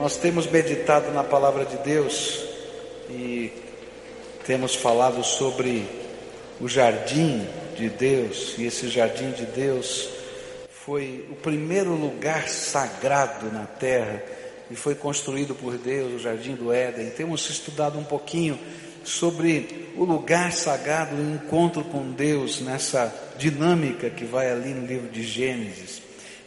Nós temos meditado na palavra de Deus e temos falado sobre o jardim de Deus, e esse jardim de Deus foi o primeiro lugar sagrado na terra e foi construído por Deus, o jardim do Éden. Temos estudado um pouquinho sobre o lugar sagrado, o encontro com Deus nessa dinâmica que vai ali no livro de Gênesis.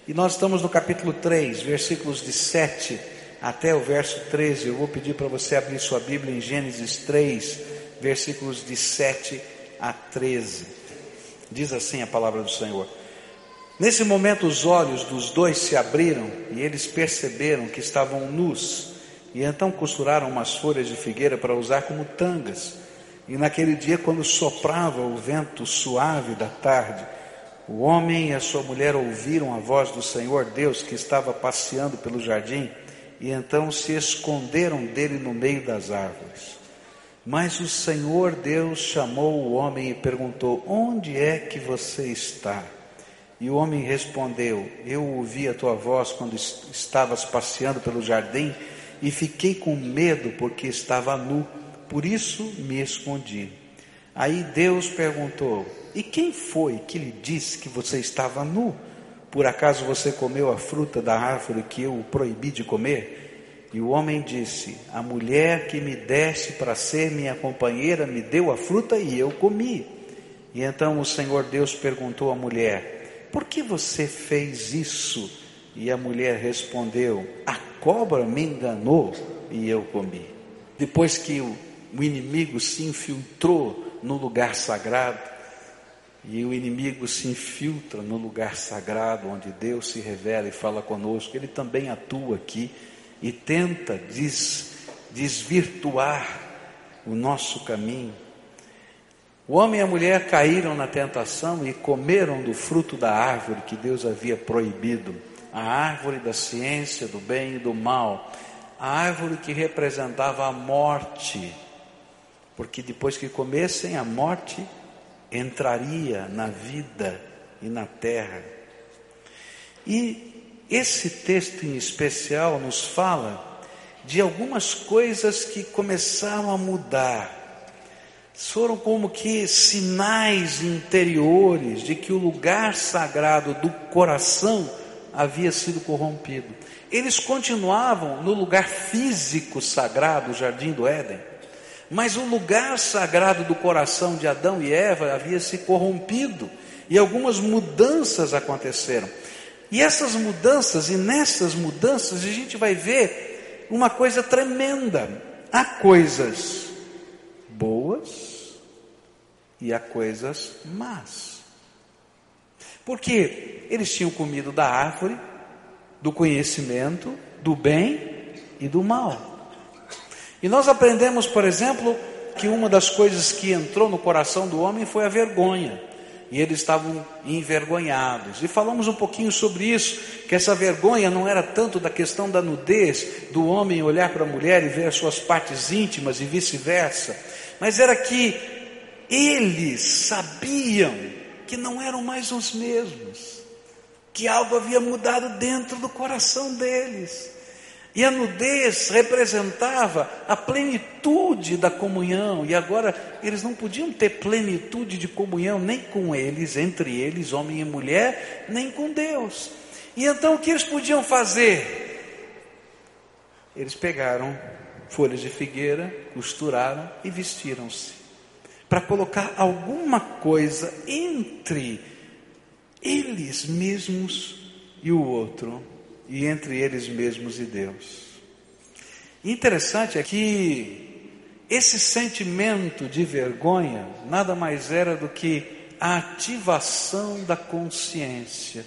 E nós estamos no capítulo 3, versículos de 7 até o verso 13. Eu vou pedir para você abrir sua Bíblia em Gênesis 3, versículos de 7 a 13. Diz assim a palavra do Senhor. Nesse momento, os olhos dos dois se abriram e eles perceberam que estavam nus. E então costuraram umas folhas de figueira para usar como tangas. E naquele dia, quando soprava o vento suave da tarde, o homem e a sua mulher ouviram a voz do Senhor Deus que estava passeando pelo jardim e então se esconderam dele no meio das árvores. Mas o Senhor Deus chamou o homem e perguntou: Onde é que você está? E o homem respondeu: Eu ouvi a tua voz quando estavas passeando pelo jardim e fiquei com medo porque estava nu, por isso me escondi. Aí Deus perguntou: E quem foi que lhe disse que você estava nu? Por acaso você comeu a fruta da árvore que eu o proibi de comer? E o homem disse: A mulher que me deste para ser minha companheira me deu a fruta e eu comi. E então o Senhor Deus perguntou à mulher: Por que você fez isso? E a mulher respondeu: A cobra me enganou e eu comi. Depois que o inimigo se infiltrou no lugar sagrado, e o inimigo se infiltra no lugar sagrado onde Deus se revela e fala conosco. Ele também atua aqui e tenta des, desvirtuar o nosso caminho. O homem e a mulher caíram na tentação e comeram do fruto da árvore que Deus havia proibido a árvore da ciência do bem e do mal, a árvore que representava a morte, porque depois que comessem, a morte entraria na vida e na terra. E esse texto em especial nos fala de algumas coisas que começaram a mudar. Foram como que sinais interiores de que o lugar sagrado do coração havia sido corrompido. Eles continuavam no lugar físico sagrado, o jardim do Éden mas o lugar sagrado do coração de Adão e Eva havia se corrompido e algumas mudanças aconteceram. E essas mudanças, e nessas mudanças, a gente vai ver uma coisa tremenda. Há coisas boas e há coisas más. Porque eles tinham comido da árvore do conhecimento do bem e do mal. E nós aprendemos, por exemplo, que uma das coisas que entrou no coração do homem foi a vergonha. E eles estavam envergonhados. E falamos um pouquinho sobre isso, que essa vergonha não era tanto da questão da nudez, do homem olhar para a mulher e ver as suas partes íntimas e vice-versa, mas era que eles sabiam que não eram mais os mesmos, que algo havia mudado dentro do coração deles. E a nudez representava a plenitude da comunhão, e agora eles não podiam ter plenitude de comunhão nem com eles, entre eles, homem e mulher, nem com Deus. E então o que eles podiam fazer? Eles pegaram folhas de figueira, costuraram e vestiram-se, para colocar alguma coisa entre eles mesmos e o outro e entre eles mesmos e Deus. Interessante é que esse sentimento de vergonha nada mais era do que a ativação da consciência.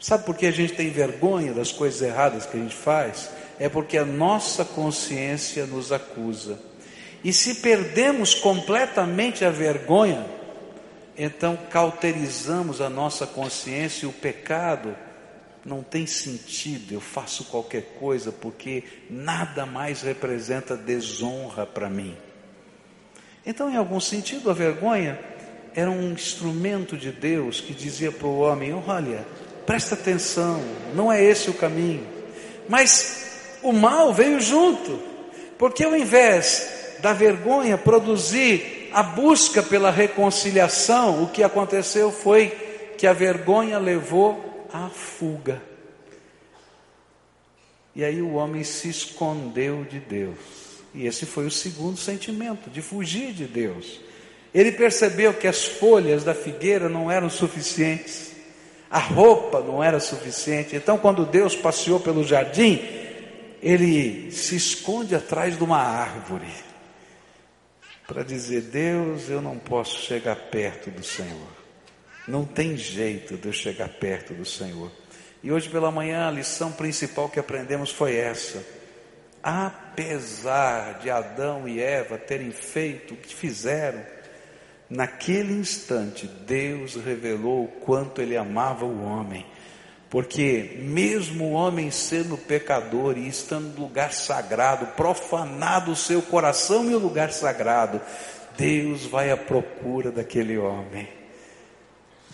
Sabe por que a gente tem vergonha das coisas erradas que a gente faz? É porque a nossa consciência nos acusa. E se perdemos completamente a vergonha, então cauterizamos a nossa consciência e o pecado não tem sentido, eu faço qualquer coisa porque nada mais representa desonra para mim. Então, em algum sentido, a vergonha era um instrumento de Deus que dizia para o homem: olha, presta atenção, não é esse o caminho. Mas o mal veio junto, porque ao invés da vergonha produzir a busca pela reconciliação, o que aconteceu foi que a vergonha levou à fuga. E aí o homem se escondeu de Deus. E esse foi o segundo sentimento, de fugir de Deus. Ele percebeu que as folhas da figueira não eram suficientes, a roupa não era suficiente. Então, quando Deus passeou pelo jardim, ele se esconde atrás de uma árvore para dizer: Deus, eu não posso chegar perto do Senhor. Não tem jeito de eu chegar perto do Senhor. E hoje pela manhã a lição principal que aprendemos foi essa. Apesar de Adão e Eva terem feito o que fizeram, naquele instante Deus revelou o quanto ele amava o homem. Porque mesmo o homem sendo pecador e estando no lugar sagrado, profanado o seu coração e o lugar sagrado, Deus vai à procura daquele homem.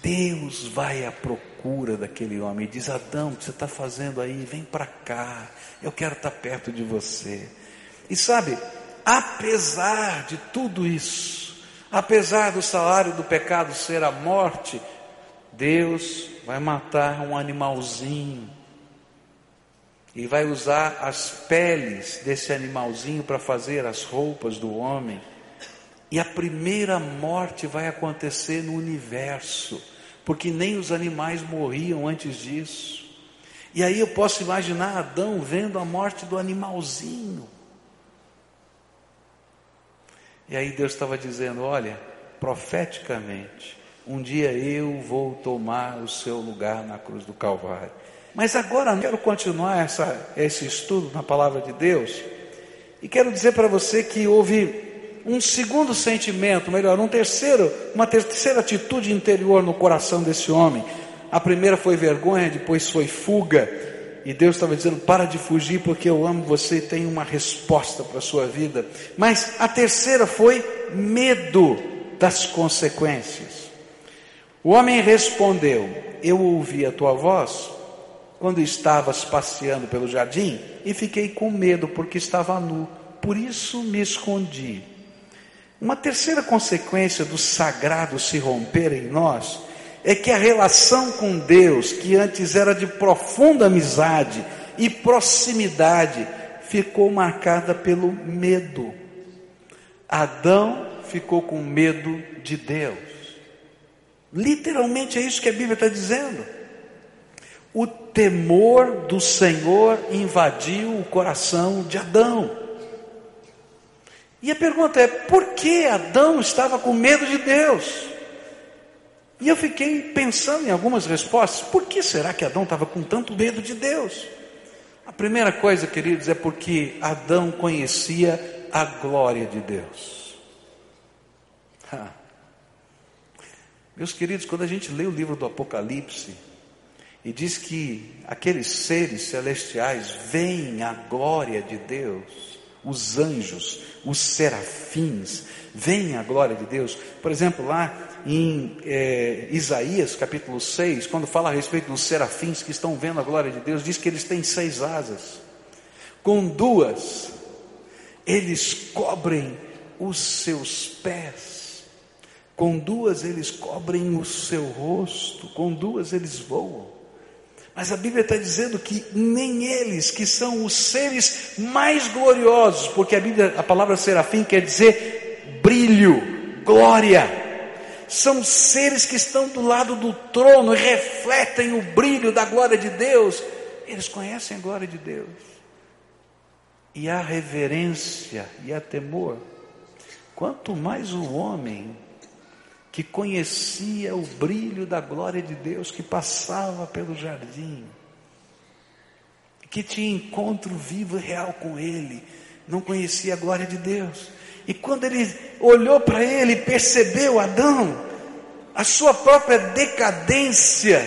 Deus vai à procura daquele homem e diz: Adão, o que você está fazendo aí? Vem para cá, eu quero estar tá perto de você. E sabe, apesar de tudo isso, apesar do salário do pecado ser a morte, Deus vai matar um animalzinho e vai usar as peles desse animalzinho para fazer as roupas do homem. E a primeira morte vai acontecer no universo, porque nem os animais morriam antes disso. E aí eu posso imaginar Adão vendo a morte do animalzinho. E aí Deus estava dizendo: olha, profeticamente, um dia eu vou tomar o seu lugar na cruz do Calvário. Mas agora eu quero continuar essa, esse estudo na palavra de Deus e quero dizer para você que houve um segundo sentimento, melhor, um terceiro, uma terceira atitude interior no coração desse homem. A primeira foi vergonha, depois foi fuga. E Deus estava dizendo: para de fugir, porque eu amo você e tenho uma resposta para a sua vida. Mas a terceira foi medo das consequências. O homem respondeu: Eu ouvi a tua voz quando estavas passeando pelo jardim e fiquei com medo porque estava nu, por isso me escondi. Uma terceira consequência do sagrado se romper em nós é que a relação com Deus, que antes era de profunda amizade e proximidade, ficou marcada pelo medo. Adão ficou com medo de Deus. Literalmente é isso que a Bíblia está dizendo. O temor do Senhor invadiu o coração de Adão. E a pergunta é: por que Adão estava com medo de Deus? E eu fiquei pensando em algumas respostas. Por que será que Adão estava com tanto medo de Deus? A primeira coisa, queridos, é porque Adão conhecia a glória de Deus. Meus queridos, quando a gente lê o livro do Apocalipse e diz que aqueles seres celestiais veem a glória de Deus, os anjos, os serafins, veem a glória de Deus. Por exemplo, lá em é, Isaías capítulo 6, quando fala a respeito dos serafins que estão vendo a glória de Deus, diz que eles têm seis asas, com duas, eles cobrem os seus pés, com duas eles cobrem o seu rosto, com duas eles voam. Mas a Bíblia está dizendo que nem eles, que são os seres mais gloriosos, porque a Bíblia, a palavra serafim quer dizer brilho, glória. São seres que estão do lado do trono e refletem o brilho da glória de Deus. Eles conhecem a glória de Deus. E há reverência e há temor. Quanto mais o homem que conhecia o brilho da glória de Deus que passava pelo jardim, que tinha encontro vivo e real com Ele, não conhecia a glória de Deus. E quando ele olhou para ele, percebeu Adão, a sua própria decadência,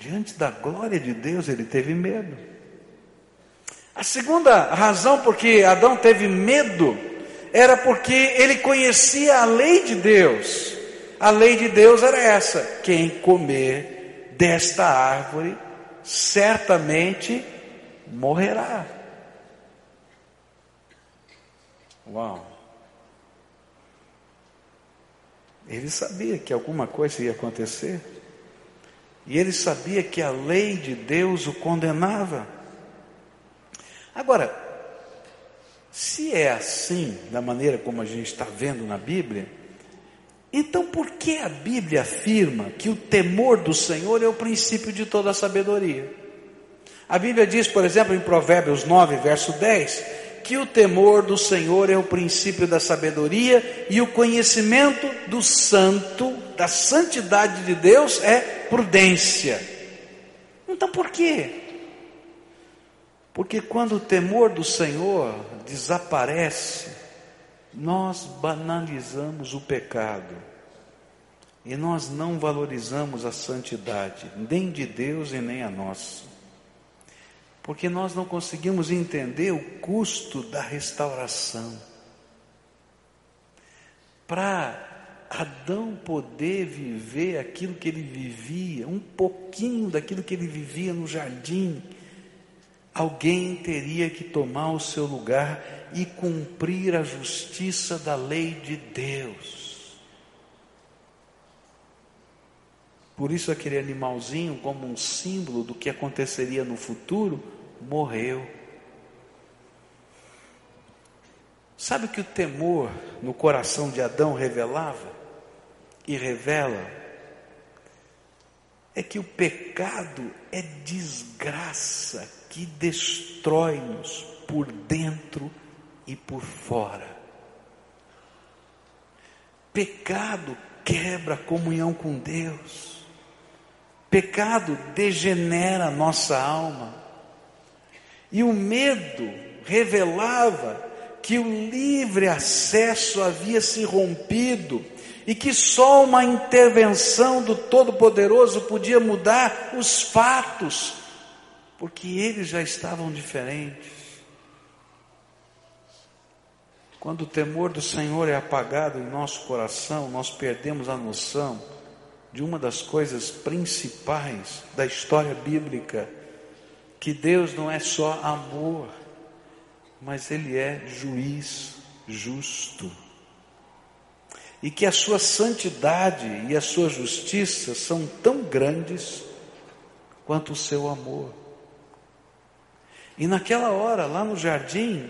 diante da glória de Deus, ele teve medo. A segunda razão por que Adão teve medo era porque ele conhecia a lei de Deus. A lei de Deus era essa: quem comer desta árvore certamente morrerá. Uau! Ele sabia que alguma coisa ia acontecer. E ele sabia que a lei de Deus o condenava. Agora, se é assim, da maneira como a gente está vendo na Bíblia, então por que a Bíblia afirma que o temor do Senhor é o princípio de toda a sabedoria? A Bíblia diz, por exemplo, em Provérbios 9, verso 10, que o temor do Senhor é o princípio da sabedoria e o conhecimento do santo, da santidade de Deus é prudência. Então por quê? Porque quando o temor do Senhor desaparece, nós banalizamos o pecado e nós não valorizamos a santidade, nem de Deus e nem a nossa porque nós não conseguimos entender o custo da restauração. Para Adão poder viver aquilo que ele vivia, um pouquinho daquilo que ele vivia no jardim, alguém teria que tomar o seu lugar e cumprir a justiça da lei de Deus. Por isso, aquele animalzinho, como um símbolo do que aconteceria no futuro, morreu. Sabe o que o temor no coração de Adão revelava e revela? É que o pecado é desgraça que destrói-nos por dentro e por fora. Pecado quebra a comunhão com Deus. Pecado degenera a nossa alma. E o medo revelava que o livre acesso havia se rompido e que só uma intervenção do Todo-Poderoso podia mudar os fatos, porque eles já estavam diferentes. Quando o temor do Senhor é apagado em nosso coração, nós perdemos a noção de uma das coisas principais da história bíblica que Deus não é só amor, mas Ele é juiz justo. E que a sua santidade e a sua justiça são tão grandes quanto o seu amor. E naquela hora, lá no jardim,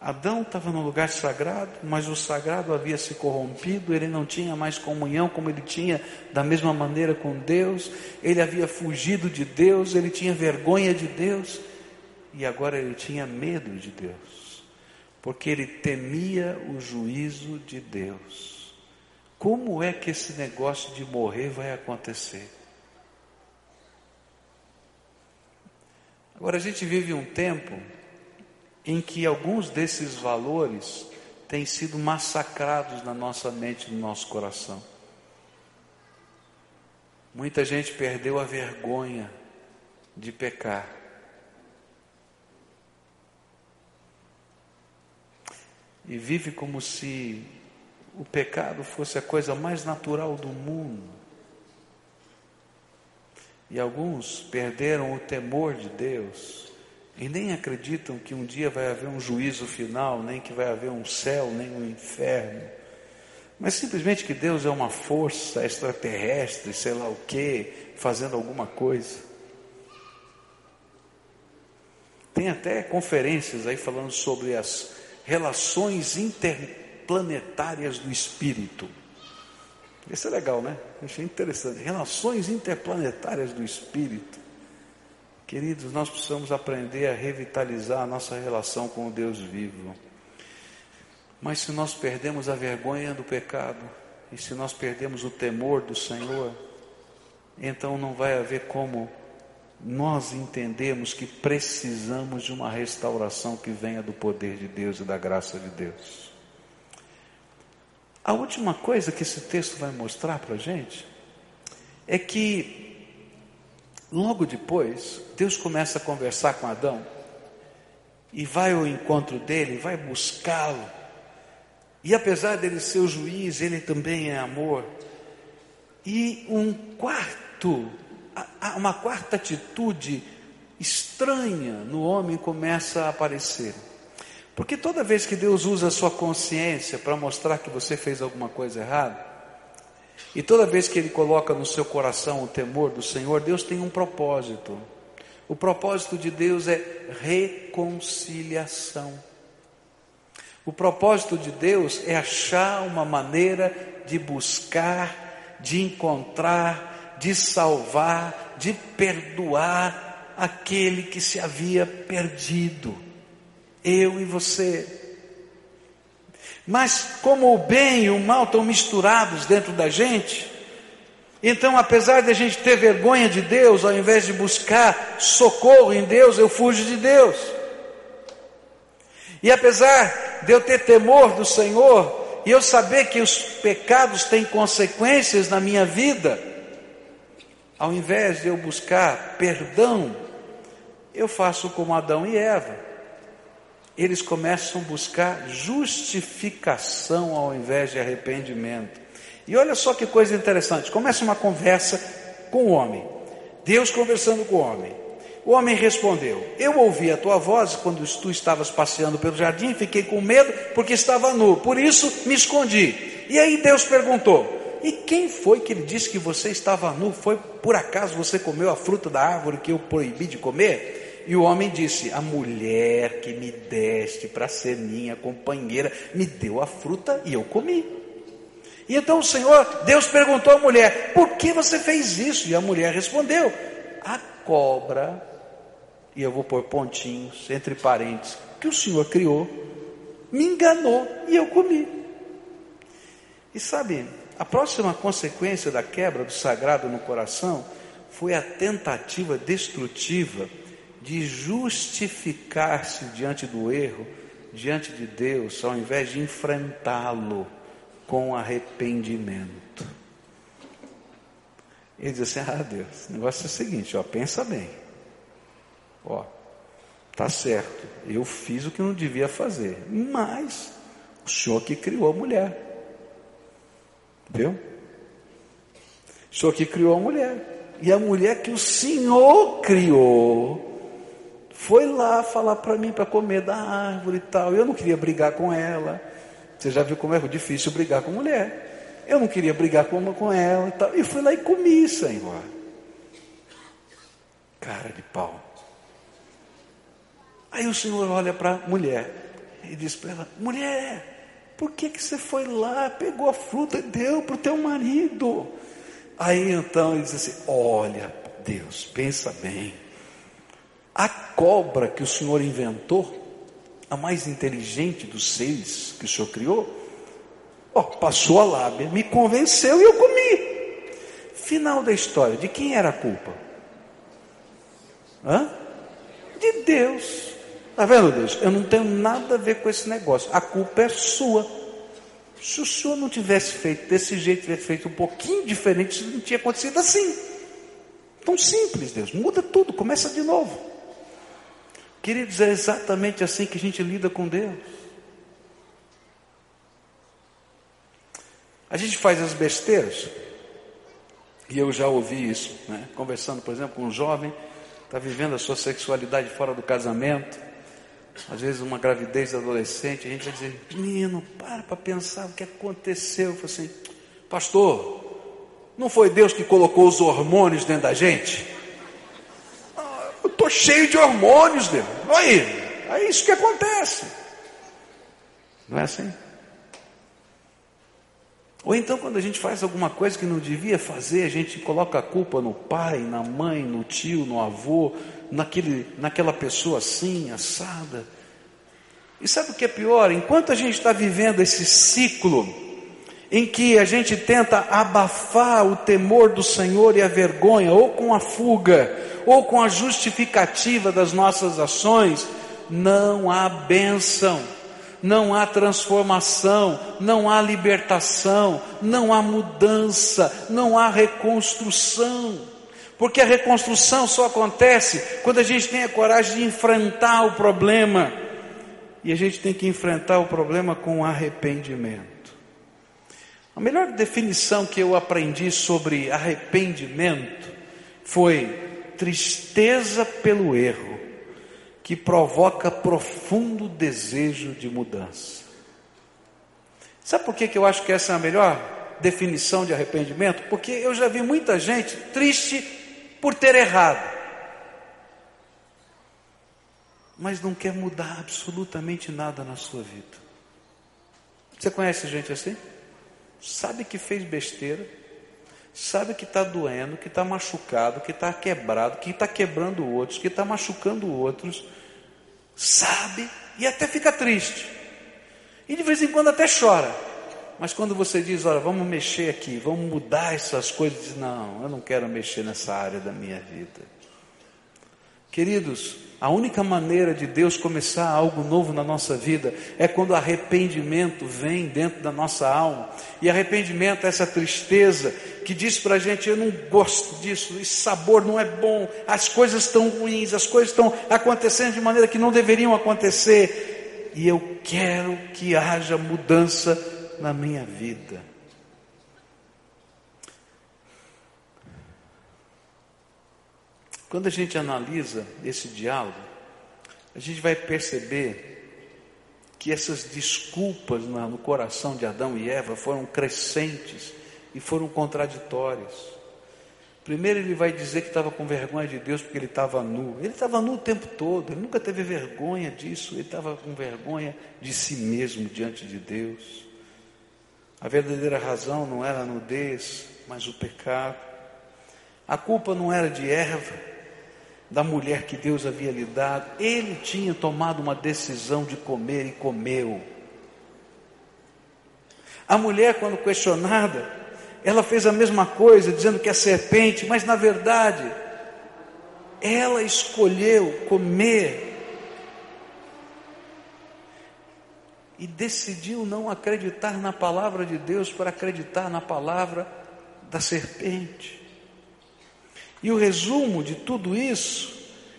Adão estava no lugar sagrado, mas o sagrado havia se corrompido, ele não tinha mais comunhão como ele tinha da mesma maneira com Deus, ele havia fugido de Deus, ele tinha vergonha de Deus e agora ele tinha medo de Deus, porque ele temia o juízo de Deus. Como é que esse negócio de morrer vai acontecer? Agora a gente vive um tempo em que alguns desses valores têm sido massacrados na nossa mente, no nosso coração. Muita gente perdeu a vergonha de pecar. E vive como se o pecado fosse a coisa mais natural do mundo. E alguns perderam o temor de Deus e nem acreditam que um dia vai haver um juízo final, nem que vai haver um céu, nem um inferno. Mas simplesmente que Deus é uma força extraterrestre, sei lá o que, fazendo alguma coisa. Tem até conferências aí falando sobre as relações interplanetárias do espírito. Isso é legal, né? Achei interessante. Relações interplanetárias do espírito. Queridos, nós precisamos aprender a revitalizar a nossa relação com o Deus vivo. Mas se nós perdemos a vergonha do pecado, e se nós perdemos o temor do Senhor, então não vai haver como nós entendemos que precisamos de uma restauração que venha do poder de Deus e da graça de Deus. A última coisa que esse texto vai mostrar para a gente é que Logo depois, Deus começa a conversar com Adão e vai ao encontro dele, vai buscá-lo. E apesar dele ser o juiz, ele também é amor. E um quarto, uma quarta atitude estranha no homem começa a aparecer. Porque toda vez que Deus usa a sua consciência para mostrar que você fez alguma coisa errada, e toda vez que Ele coloca no seu coração o temor do Senhor, Deus tem um propósito. O propósito de Deus é reconciliação. O propósito de Deus é achar uma maneira de buscar, de encontrar, de salvar, de perdoar aquele que se havia perdido. Eu e você. Mas como o bem e o mal estão misturados dentro da gente, então, apesar de a gente ter vergonha de Deus, ao invés de buscar socorro em Deus, eu fujo de Deus. E apesar de eu ter temor do Senhor, e eu saber que os pecados têm consequências na minha vida, ao invés de eu buscar perdão, eu faço como Adão e Eva. Eles começam a buscar justificação ao invés de arrependimento. E olha só que coisa interessante: começa uma conversa com o homem, Deus conversando com o homem. O homem respondeu: Eu ouvi a tua voz quando tu estavas passeando pelo jardim, fiquei com medo porque estava nu, por isso me escondi. E aí Deus perguntou: E quem foi que lhe disse que você estava nu? Foi por acaso você comeu a fruta da árvore que eu proibi de comer? E o homem disse: A mulher que me deste para ser minha companheira me deu a fruta e eu comi. E então o Senhor, Deus perguntou à mulher: Por que você fez isso? E a mulher respondeu: A cobra, e eu vou pôr pontinhos entre parênteses, que o Senhor criou, me enganou e eu comi. E sabe, a próxima consequência da quebra do sagrado no coração foi a tentativa destrutiva de justificar-se diante do erro, diante de Deus, ao invés de enfrentá-lo com arrependimento. Ele diz assim: Ah, Deus, o negócio é o seguinte, ó, pensa bem. Ó, tá certo, eu fiz o que não devia fazer, mas o Senhor que criou a mulher. Viu? O Senhor que criou a mulher. E a mulher que o Senhor criou foi lá falar para mim para comer da árvore e tal. Eu não queria brigar com ela. Você já viu como é difícil brigar com mulher. Eu não queria brigar com, com ela e tal. E fui lá e comi, Senhor. Cara de pau. Aí o Senhor olha para a mulher e diz para ela: Mulher, por que, que você foi lá, pegou a fruta e deu para o teu marido? Aí então ele diz assim: Olha, Deus, pensa bem. A cobra que o Senhor inventou a mais inteligente dos seres que o Senhor criou, ó, passou a lábia, me convenceu e eu comi. Final da história, de quem era a culpa? Hã? De Deus. Está vendo, Deus? Eu não tenho nada a ver com esse negócio. A culpa é sua. Se o senhor não tivesse feito desse jeito, tivesse feito um pouquinho diferente, isso não tinha acontecido assim. Tão simples, Deus. Muda tudo, começa de novo. Queridos, é exatamente assim que a gente lida com Deus. A gente faz as besteiras, e eu já ouvi isso, né? conversando, por exemplo, com um jovem, está vivendo a sua sexualidade fora do casamento, às vezes uma gravidez adolescente, a gente vai dizer, menino, para para pensar o que aconteceu. Eu falo assim, pastor, não foi Deus que colocou os hormônios dentro da gente? Estou cheio de hormônios, Deus. Aí, é isso que acontece. Não é assim? Ou então, quando a gente faz alguma coisa que não devia fazer, a gente coloca a culpa no pai, na mãe, no tio, no avô, naquele, naquela pessoa assim, assada. E sabe o que é pior? Enquanto a gente está vivendo esse ciclo, em que a gente tenta abafar o temor do Senhor e a vergonha, ou com a fuga, ou com a justificativa das nossas ações, não há bênção, não há transformação, não há libertação, não há mudança, não há reconstrução. Porque a reconstrução só acontece quando a gente tem a coragem de enfrentar o problema. E a gente tem que enfrentar o problema com arrependimento. A melhor definição que eu aprendi sobre arrependimento foi tristeza pelo erro que provoca profundo desejo de mudança. Sabe por que, que eu acho que essa é a melhor definição de arrependimento? Porque eu já vi muita gente triste por ter errado, mas não quer mudar absolutamente nada na sua vida. Você conhece gente assim? Sabe que fez besteira, sabe que está doendo, que está machucado, que está quebrado, que está quebrando outros, que está machucando outros, sabe e até fica triste. E de vez em quando até chora. Mas quando você diz, olha, vamos mexer aqui, vamos mudar essas coisas, diz, não, eu não quero mexer nessa área da minha vida. Queridos, a única maneira de Deus começar algo novo na nossa vida é quando arrependimento vem dentro da nossa alma. E arrependimento é essa tristeza que diz para a gente: eu não gosto disso, esse sabor não é bom, as coisas estão ruins, as coisas estão acontecendo de maneira que não deveriam acontecer. E eu quero que haja mudança na minha vida. Quando a gente analisa esse diálogo, a gente vai perceber que essas desculpas no coração de Adão e Eva foram crescentes e foram contraditórias. Primeiro ele vai dizer que estava com vergonha de Deus porque ele estava nu. Ele estava nu o tempo todo, ele nunca teve vergonha disso, ele estava com vergonha de si mesmo diante de Deus. A verdadeira razão não era a nudez, mas o pecado. A culpa não era de Eva, da mulher que Deus havia lhe dado, ele tinha tomado uma decisão de comer e comeu. A mulher, quando questionada, ela fez a mesma coisa, dizendo que é serpente, mas na verdade, ela escolheu comer e decidiu não acreditar na palavra de Deus para acreditar na palavra da serpente. E o resumo de tudo isso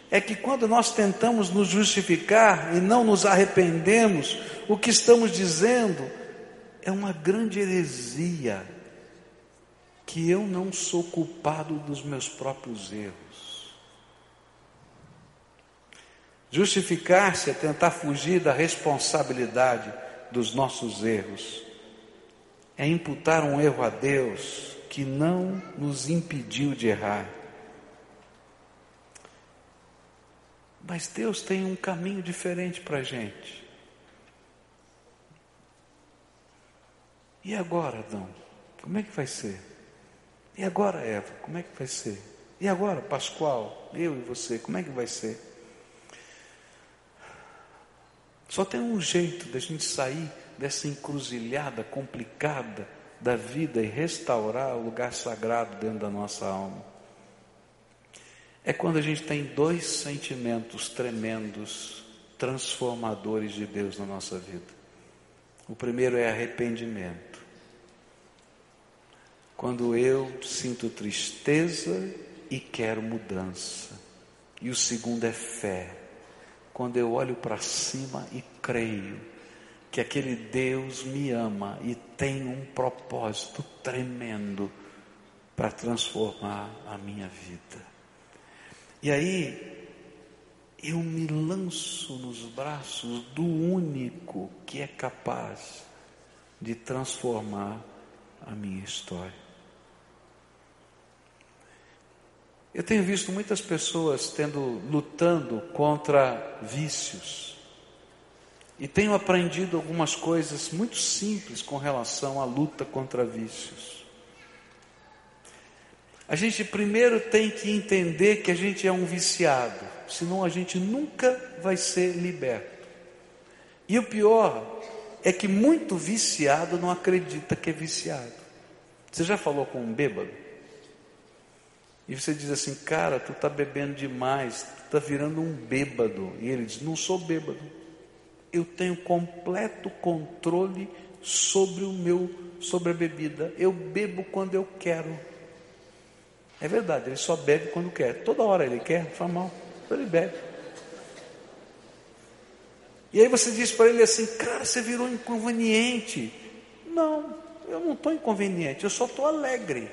é que quando nós tentamos nos justificar e não nos arrependemos, o que estamos dizendo é uma grande heresia, que eu não sou culpado dos meus próprios erros. Justificar-se é tentar fugir da responsabilidade dos nossos erros, é imputar um erro a Deus que não nos impediu de errar. Mas Deus tem um caminho diferente para a gente. E agora, Adão? Como é que vai ser? E agora, Eva? Como é que vai ser? E agora, Pascoal? Eu e você? Como é que vai ser? Só tem um jeito da gente sair dessa encruzilhada complicada da vida e restaurar o lugar sagrado dentro da nossa alma é quando a gente tem dois sentimentos tremendos, transformadores de Deus na nossa vida. O primeiro é arrependimento. Quando eu sinto tristeza e quero mudança. E o segundo é fé. Quando eu olho para cima e creio que aquele Deus me ama e tem um propósito tremendo para transformar a minha vida. E aí eu me lanço nos braços do único que é capaz de transformar a minha história. Eu tenho visto muitas pessoas tendo lutando contra vícios. E tenho aprendido algumas coisas muito simples com relação à luta contra vícios. A gente primeiro tem que entender que a gente é um viciado, senão a gente nunca vai ser liberto. E o pior é que muito viciado não acredita que é viciado. Você já falou com um bêbado? E você diz assim, cara, tu está bebendo demais, tu está virando um bêbado. E ele diz, não sou bêbado. Eu tenho completo controle sobre o meu, sobre a bebida. Eu bebo quando eu quero. É verdade, ele só bebe quando quer. Toda hora ele quer, faz mal, ele bebe. E aí você diz para ele assim, cara, você virou inconveniente. Não, eu não estou inconveniente, eu só estou alegre.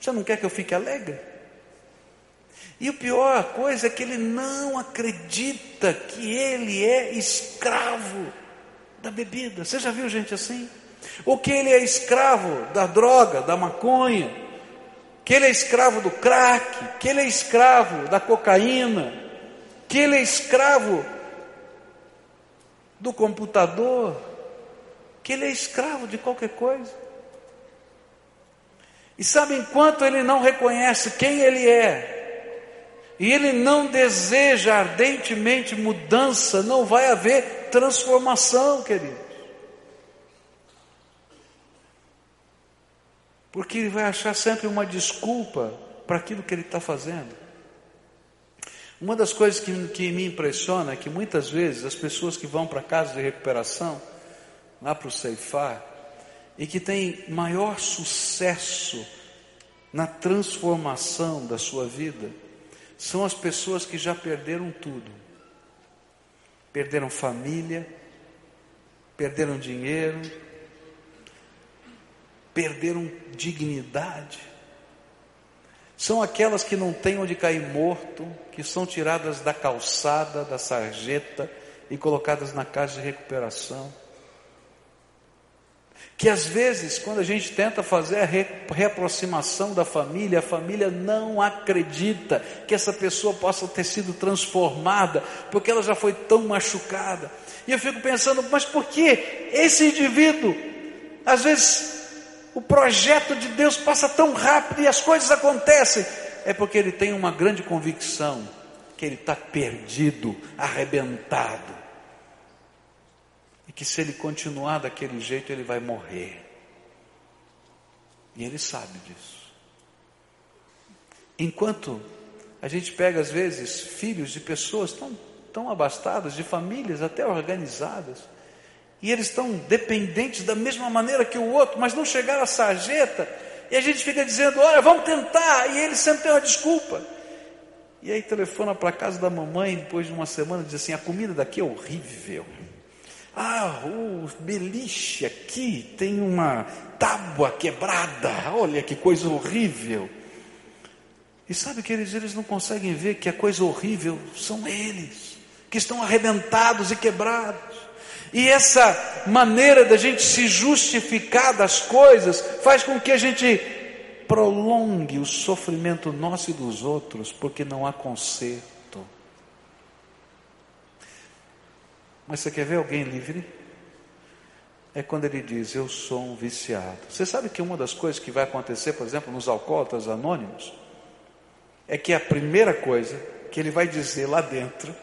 Você não quer que eu fique alegre? E o pior coisa é que ele não acredita que ele é escravo da bebida. Você já viu gente assim? Ou que ele é escravo da droga, da maconha, que ele é escravo do crack, que ele é escravo da cocaína, que ele é escravo do computador, que ele é escravo de qualquer coisa. E sabe, enquanto ele não reconhece quem ele é, e ele não deseja ardentemente mudança, não vai haver transformação, queridos. Porque ele vai achar sempre uma desculpa para aquilo que ele está fazendo. Uma das coisas que, que me impressiona é que muitas vezes as pessoas que vão para casa de recuperação, lá para o Ceifar, e que têm maior sucesso na transformação da sua vida, são as pessoas que já perderam tudo. Perderam família, perderam dinheiro, perderam dignidade. São aquelas que não têm onde cair morto, que são tiradas da calçada, da sarjeta e colocadas na casa de recuperação que às vezes, quando a gente tenta fazer a reaproximação da família, a família não acredita que essa pessoa possa ter sido transformada, porque ela já foi tão machucada. E eu fico pensando, mas por que esse indivíduo, às vezes, o projeto de Deus passa tão rápido e as coisas acontecem? É porque ele tem uma grande convicção que ele está perdido, arrebentado e que se ele continuar daquele jeito ele vai morrer. E ele sabe disso. Enquanto a gente pega às vezes filhos de pessoas tão, tão abastadas, de famílias até organizadas, e eles estão dependentes da mesma maneira que o outro, mas não chegaram à sarjeta, e a gente fica dizendo, olha, vamos tentar, e eles sempre têm uma desculpa. E aí telefona para casa da mamãe depois de uma semana e diz assim: a comida daqui é horrível. Ah, o beliche aqui tem uma tábua quebrada. Olha que coisa horrível. E sabe, queridos, eles não conseguem ver que a coisa horrível são eles, que estão arrebentados e quebrados. E essa maneira da gente se justificar das coisas faz com que a gente prolongue o sofrimento nosso e dos outros, porque não há conserto. Mas você quer ver alguém livre? É quando ele diz: Eu sou um viciado. Você sabe que uma das coisas que vai acontecer, por exemplo, nos alcoólatras anônimos, é que a primeira coisa que ele vai dizer lá dentro,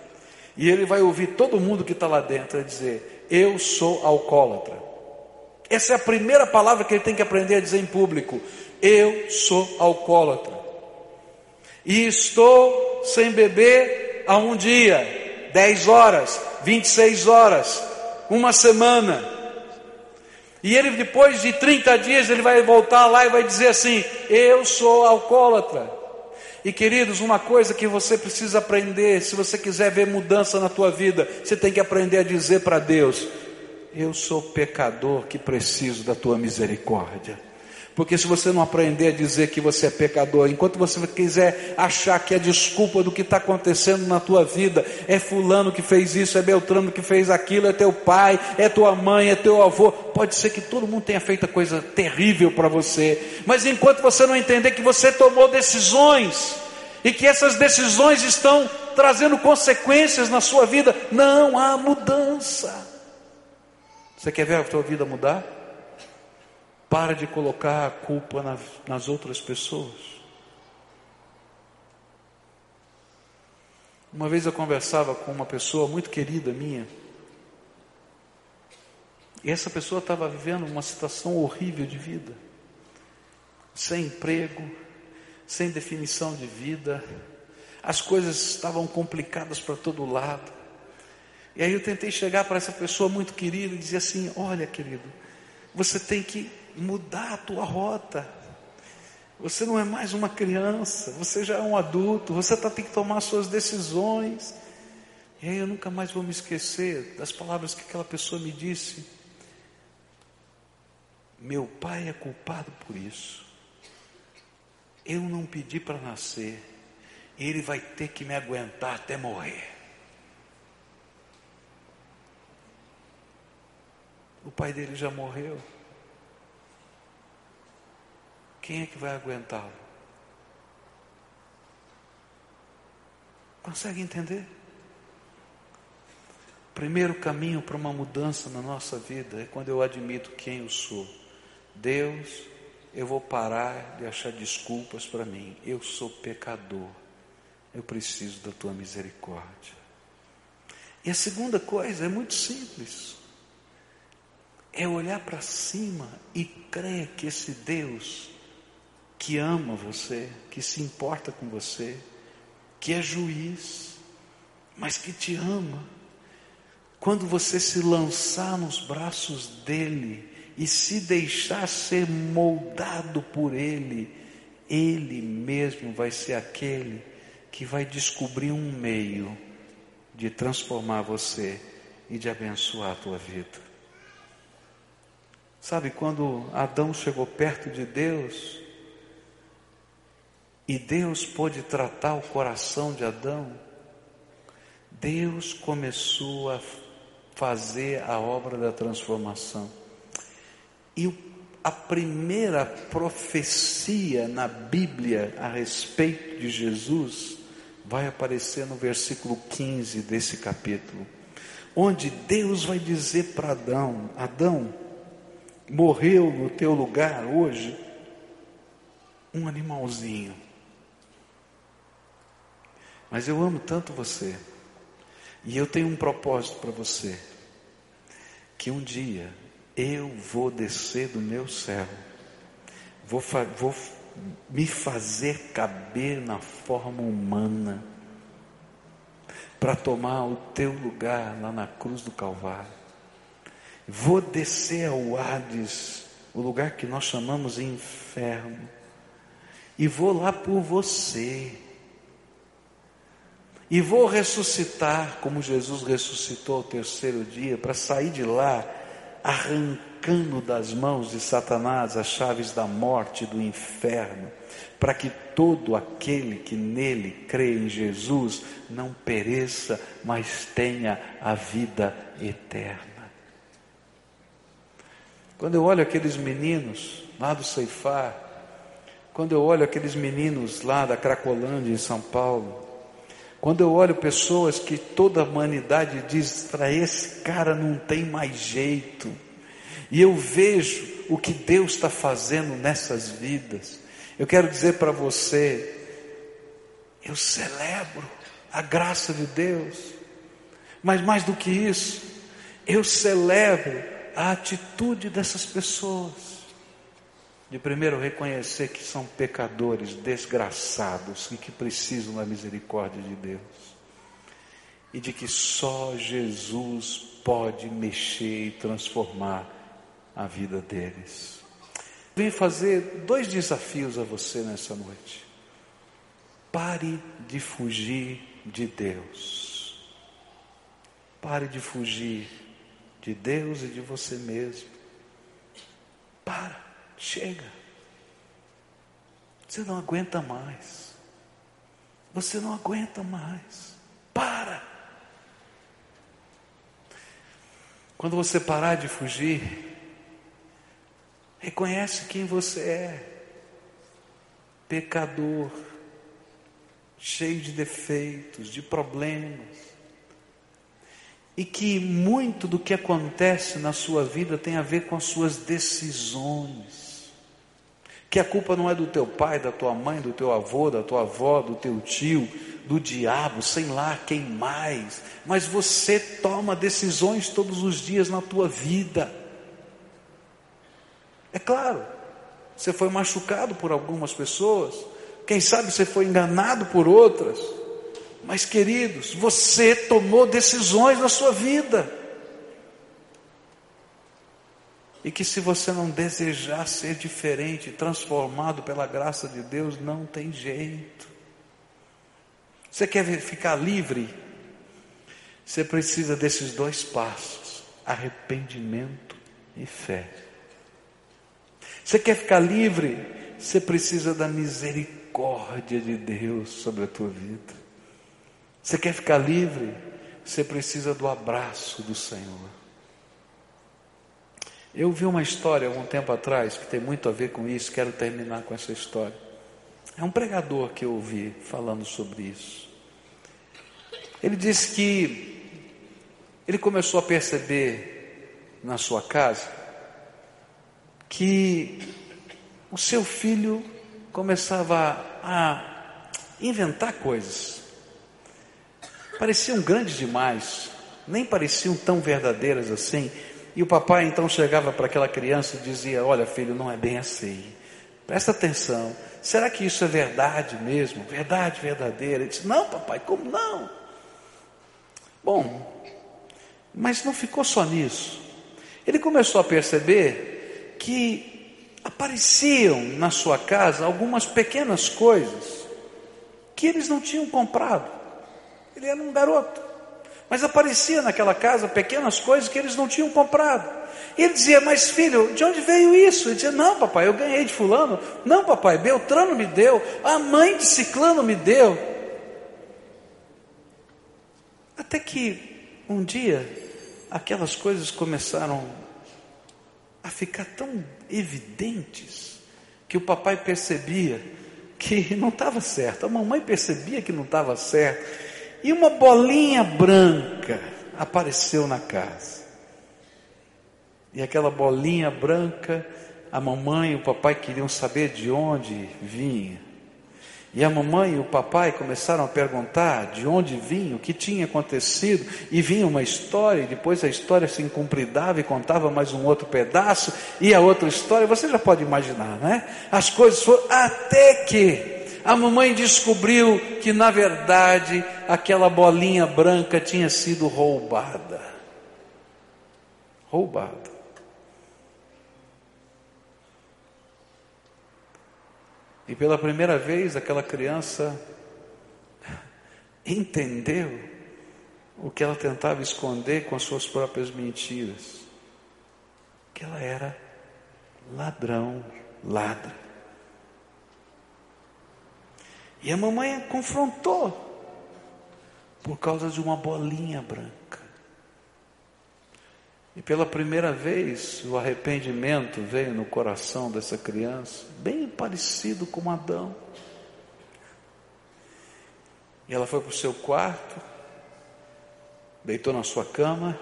e ele vai ouvir todo mundo que está lá dentro dizer: Eu sou alcoólatra. Essa é a primeira palavra que ele tem que aprender a dizer em público: Eu sou alcoólatra. E estou sem beber há um dia, dez horas, 26 horas, uma semana. E ele, depois de 30 dias, ele vai voltar lá e vai dizer assim: Eu sou alcoólatra. E queridos, uma coisa que você precisa aprender, se você quiser ver mudança na tua vida, você tem que aprender a dizer para Deus: Eu sou pecador que preciso da tua misericórdia. Porque se você não aprender a dizer que você é pecador, enquanto você quiser achar que a desculpa do que está acontecendo na tua vida é fulano que fez isso, é Beltrano que fez aquilo, é teu pai, é tua mãe, é teu avô, pode ser que todo mundo tenha feito coisa terrível para você, mas enquanto você não entender que você tomou decisões e que essas decisões estão trazendo consequências na sua vida, não há mudança. Você quer ver a tua vida mudar? Para de colocar a culpa nas, outras pessoas. Uma vez eu conversava com uma pessoa muito querida minha, e essa pessoa estava vivendo uma situação horrível de vida, sem emprego, sem definição de vida, as coisas estavam complicadas para todo lado. E aí eu tentei chegar para essa pessoa muito querida e dizer assim: Olha, querido, você tem que mudar a tua rota. Você não é mais uma criança, você já é um adulto, você tá, tem que tomar suas decisões. E aí eu nunca mais vou me esquecer das palavras que aquela pessoa me disse. Meu pai é culpado por isso. Eu não pedi para nascer. ele vai ter que me aguentar até morrer. O pai dele já morreu. Quem é que vai aguentá-lo? Consegue entender? Primeiro caminho para uma mudança na nossa vida é quando eu admito quem eu sou. Deus, eu vou parar de achar desculpas para mim. Eu sou pecador. Eu preciso da tua misericórdia. E a segunda coisa é muito simples. É olhar para cima e crer que esse Deus que ama você, que se importa com você, que é juiz, mas que te ama, quando você se lançar nos braços dele e se deixar ser moldado por ele, ele mesmo vai ser aquele que vai descobrir um meio de transformar você e de abençoar a tua vida. Sabe, quando Adão chegou perto de Deus, e Deus pôde tratar o coração de Adão, Deus começou a fazer a obra da transformação. E a primeira profecia na Bíblia a respeito de Jesus vai aparecer no versículo 15 desse capítulo, onde Deus vai dizer para Adão: Adão, morreu no teu lugar hoje um animalzinho. Mas eu amo tanto você. E eu tenho um propósito para você. Que um dia eu vou descer do meu céu. Vou, vou me fazer caber na forma humana. Para tomar o teu lugar lá na cruz do Calvário. Vou descer ao Hades, o lugar que nós chamamos de inferno. E vou lá por você e vou ressuscitar como Jesus ressuscitou ao terceiro dia, para sair de lá arrancando das mãos de Satanás as chaves da morte e do inferno, para que todo aquele que nele crê em Jesus não pereça, mas tenha a vida eterna. Quando eu olho aqueles meninos lá do Ceifar, quando eu olho aqueles meninos lá da Cracolândia em São Paulo, quando eu olho pessoas que toda a humanidade diz, para esse cara não tem mais jeito, e eu vejo o que Deus está fazendo nessas vidas, eu quero dizer para você, eu celebro a graça de Deus, mas mais do que isso, eu celebro a atitude dessas pessoas de primeiro reconhecer que são pecadores desgraçados e que precisam da misericórdia de Deus, e de que só Jesus pode mexer e transformar a vida deles. Vem fazer dois desafios a você nessa noite. Pare de fugir de Deus. Pare de fugir de Deus e de você mesmo. Para. Chega. Você não aguenta mais. Você não aguenta mais. Para. Quando você parar de fugir, reconhece quem você é. Pecador, cheio de defeitos, de problemas. E que muito do que acontece na sua vida tem a ver com as suas decisões que a culpa não é do teu pai, da tua mãe, do teu avô, da tua avó, do teu tio, do diabo, sei lá quem mais, mas você toma decisões todos os dias na tua vida. É claro, você foi machucado por algumas pessoas, quem sabe você foi enganado por outras, mas queridos, você tomou decisões na sua vida. E que se você não desejar ser diferente, transformado pela graça de Deus, não tem jeito. Você quer ficar livre? Você precisa desses dois passos: arrependimento e fé. Você quer ficar livre? Você precisa da misericórdia de Deus sobre a tua vida. Você quer ficar livre? Você precisa do abraço do Senhor. Eu vi uma história algum tempo atrás que tem muito a ver com isso, quero terminar com essa história. É um pregador que eu ouvi falando sobre isso. Ele disse que ele começou a perceber na sua casa que o seu filho começava a inventar coisas. Pareciam grandes demais, nem pareciam tão verdadeiras assim. E o papai então chegava para aquela criança e dizia: Olha, filho, não é bem assim. Presta atenção. Será que isso é verdade mesmo? Verdade verdadeira? Ele disse: Não, papai, como não? Bom, mas não ficou só nisso. Ele começou a perceber que apareciam na sua casa algumas pequenas coisas que eles não tinham comprado. Ele era um garoto. Mas aparecia naquela casa pequenas coisas que eles não tinham comprado. E ele dizia, mas filho, de onde veio isso? Ele dizia, não, papai, eu ganhei de fulano. Não, papai, Beltrano me deu. A mãe de Ciclano me deu. Até que um dia aquelas coisas começaram a ficar tão evidentes que o papai percebia que não estava certo, a mamãe percebia que não estava certo e uma bolinha branca apareceu na casa. E aquela bolinha branca, a mamãe e o papai queriam saber de onde vinha. E a mamãe e o papai começaram a perguntar de onde vinha, o que tinha acontecido, e vinha uma história, e depois a história se incumpridava e contava mais um outro pedaço, e a outra história, você já pode imaginar, né? As coisas foram até que a mamãe descobriu que na verdade aquela bolinha branca tinha sido roubada. Roubada. E pela primeira vez aquela criança entendeu o que ela tentava esconder com as suas próprias mentiras. Que ela era ladrão, ladra. E a mamãe a confrontou por causa de uma bolinha branca. E pela primeira vez o arrependimento veio no coração dessa criança, bem parecido com Adão. E ela foi para o seu quarto, deitou na sua cama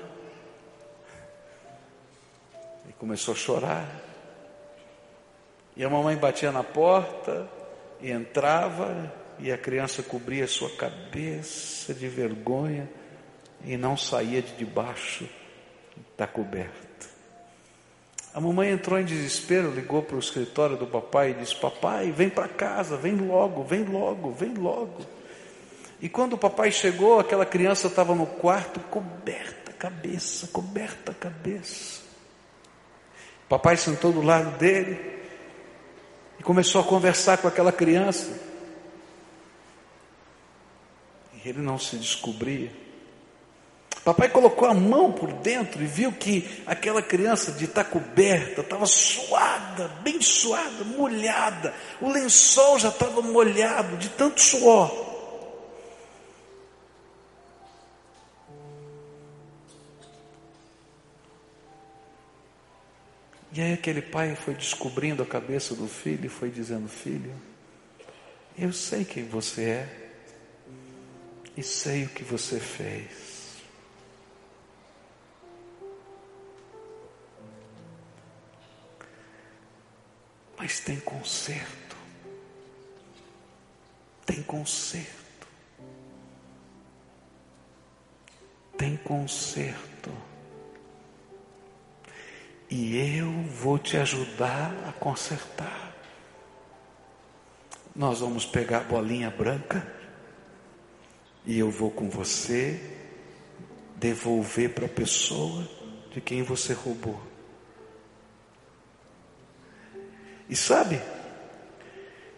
e começou a chorar. E a mamãe batia na porta, entrava e a criança cobria sua cabeça de vergonha e não saía de debaixo da coberta. A mamãe entrou em desespero, ligou para o escritório do papai e disse: Papai, vem para casa, vem logo, vem logo, vem logo. E quando o papai chegou, aquela criança estava no quarto coberta cabeça, coberta cabeça. O papai sentou do lado dele, e começou a conversar com aquela criança. E ele não se descobria. Papai colocou a mão por dentro e viu que aquela criança de estar coberta estava suada, bem suada, molhada. O lençol já estava molhado de tanto suor. E aí aquele pai foi descobrindo a cabeça do filho e foi dizendo: Filho, eu sei quem você é e sei o que você fez. Mas tem conserto. Tem conserto. Tem conserto e eu vou te ajudar a consertar. Nós vamos pegar a bolinha branca e eu vou com você devolver para a pessoa de quem você roubou. E sabe,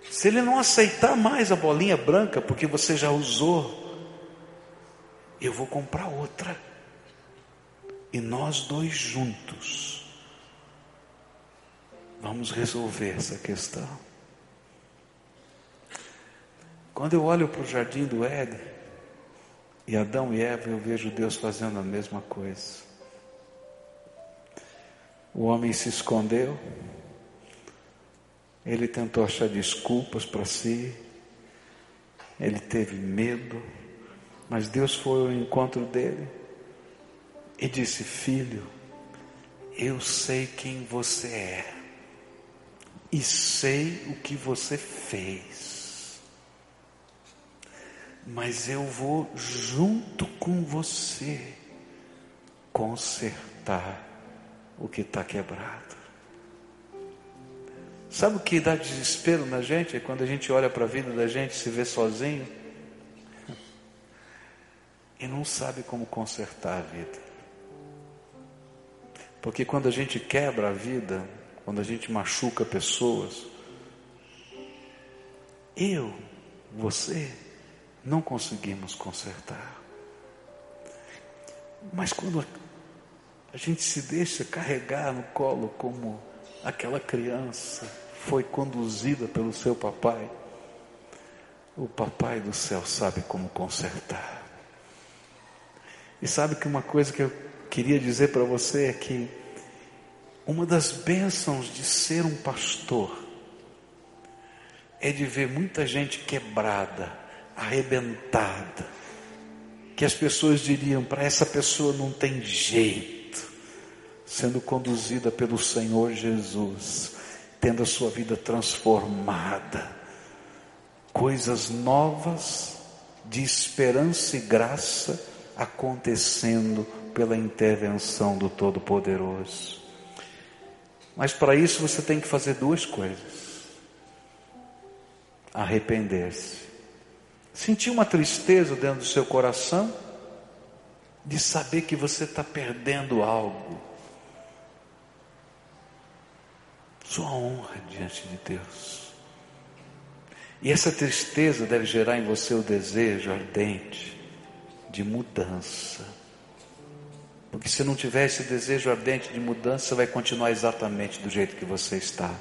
se ele não aceitar mais a bolinha branca porque você já usou, eu vou comprar outra. E nós dois juntos Vamos resolver essa questão. Quando eu olho para o jardim do Éden, e Adão e Eva, eu vejo Deus fazendo a mesma coisa. O homem se escondeu, ele tentou achar desculpas para si, ele teve medo, mas Deus foi ao encontro dele e disse: Filho, eu sei quem você é e sei o que você fez, mas eu vou junto com você consertar o que está quebrado. Sabe o que dá desespero na gente? É quando a gente olha para a vida da gente, se vê sozinho e não sabe como consertar a vida. Porque quando a gente quebra a vida, quando a gente machuca pessoas, eu, você, não conseguimos consertar. Mas quando a gente se deixa carregar no colo como aquela criança foi conduzida pelo seu papai. O papai do céu sabe como consertar. E sabe que uma coisa que eu queria dizer para você é que uma das bênçãos de ser um pastor é de ver muita gente quebrada, arrebentada, que as pessoas diriam: para essa pessoa não tem jeito sendo conduzida pelo Senhor Jesus, tendo a sua vida transformada, coisas novas de esperança e graça acontecendo pela intervenção do Todo-Poderoso. Mas para isso você tem que fazer duas coisas: arrepender-se, sentir uma tristeza dentro do seu coração, de saber que você está perdendo algo sua honra diante de Deus. E essa tristeza deve gerar em você o desejo ardente de mudança. Porque se não tiver esse desejo ardente de mudança, vai continuar exatamente do jeito que você está.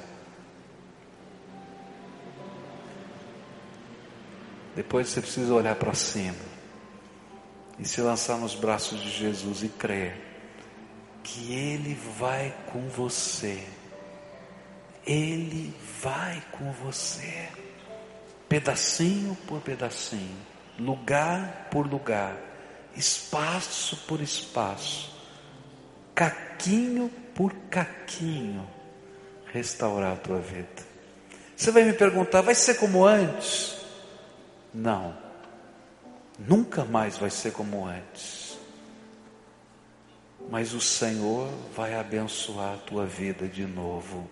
Depois você precisa olhar para cima e se lançar nos braços de Jesus e crer que Ele vai com você. Ele vai com você, pedacinho por pedacinho, lugar por lugar, espaço por espaço, caquinho por caquinho, restaurar a tua vida. Você vai me perguntar, vai ser como antes? Não, nunca mais vai ser como antes. Mas o Senhor vai abençoar a tua vida de novo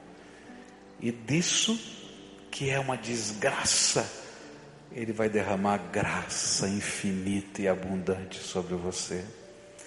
e disso, que é uma desgraça, Ele vai derramar graça infinita e abundante sobre você.